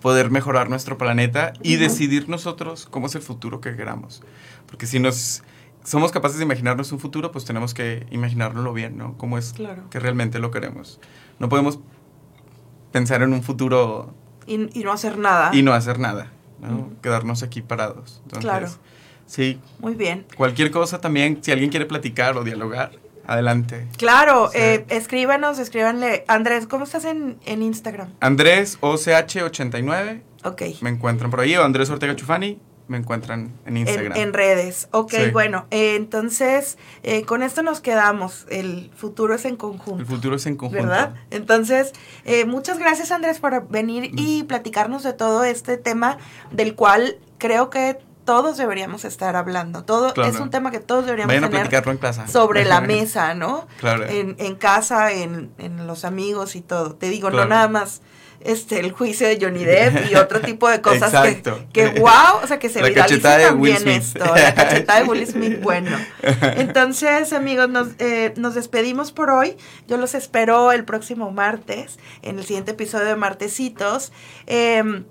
poder mejorar nuestro planeta y decidir nosotros cómo es el futuro que queramos. Porque si nos somos capaces de imaginarnos un futuro, pues tenemos que imaginárnoslo bien, ¿no? Cómo es que realmente lo queremos. No podemos pensar en un futuro... Y, no hacer nada. Y no hacer nada, ¿no? Quedarnos aquí parados. claro. Sí. Muy bien. Cualquier cosa también, si alguien quiere platicar o dialogar, Adelante. Claro, eh, escríbanos, escríbanle. Andrés, ¿cómo estás en, Instagram? Andrés OCH89. Ok. Me encuentran por ahí, o Andrés Ortega Chufani. Me encuentran en Instagram. En, redes. Ok, bueno. Eh, entonces, eh, con esto nos quedamos. El futuro es en conjunto. El futuro es en conjunto. ¿Verdad? Entonces, muchas gracias, Andrés, por venir y mm. platicarnos de todo este tema del cual creo que todos deberíamos estar hablando. Todo es un tema que todos deberíamos tener sobre la <laughs> mesa, ¿no? Claro. En, en casa, en, en, los amigos y todo. Te digo, no nada más este el juicio de Johnny Depp y otro tipo de <laughs> cosas que, que wow, o sea, que se la viralice también esto. La cachetada de Will Smith, <laughs> bueno. Entonces, amigos, nos, eh, nos despedimos por hoy. Yo los espero el próximo martes, en el siguiente episodio de Martesitos. Eh,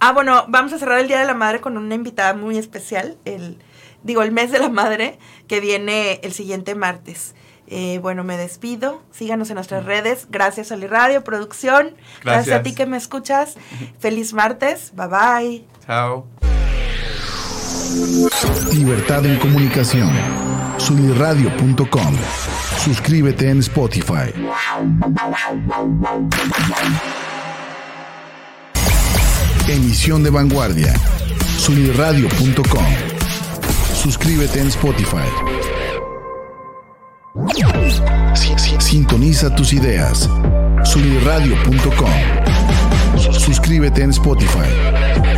Ah, bueno, vamos a cerrar el Día de la Madre con una invitada muy especial, el, digo, el mes de la madre, que viene el siguiente martes. Eh, bueno, me despido. Síganos en nuestras redes. Gracias a la radio, producción. Gracias. a ti que me escuchas. <laughs> Feliz martes. Bye bye. Chao. Libertad en comunicación. Sunirradio.com. Suscríbete en Spotify. Emisión de vanguardia. Sunirradio.com. Suscríbete en Spotify. Sintoniza tus ideas. Sunirradio.com. Suscríbete en Spotify.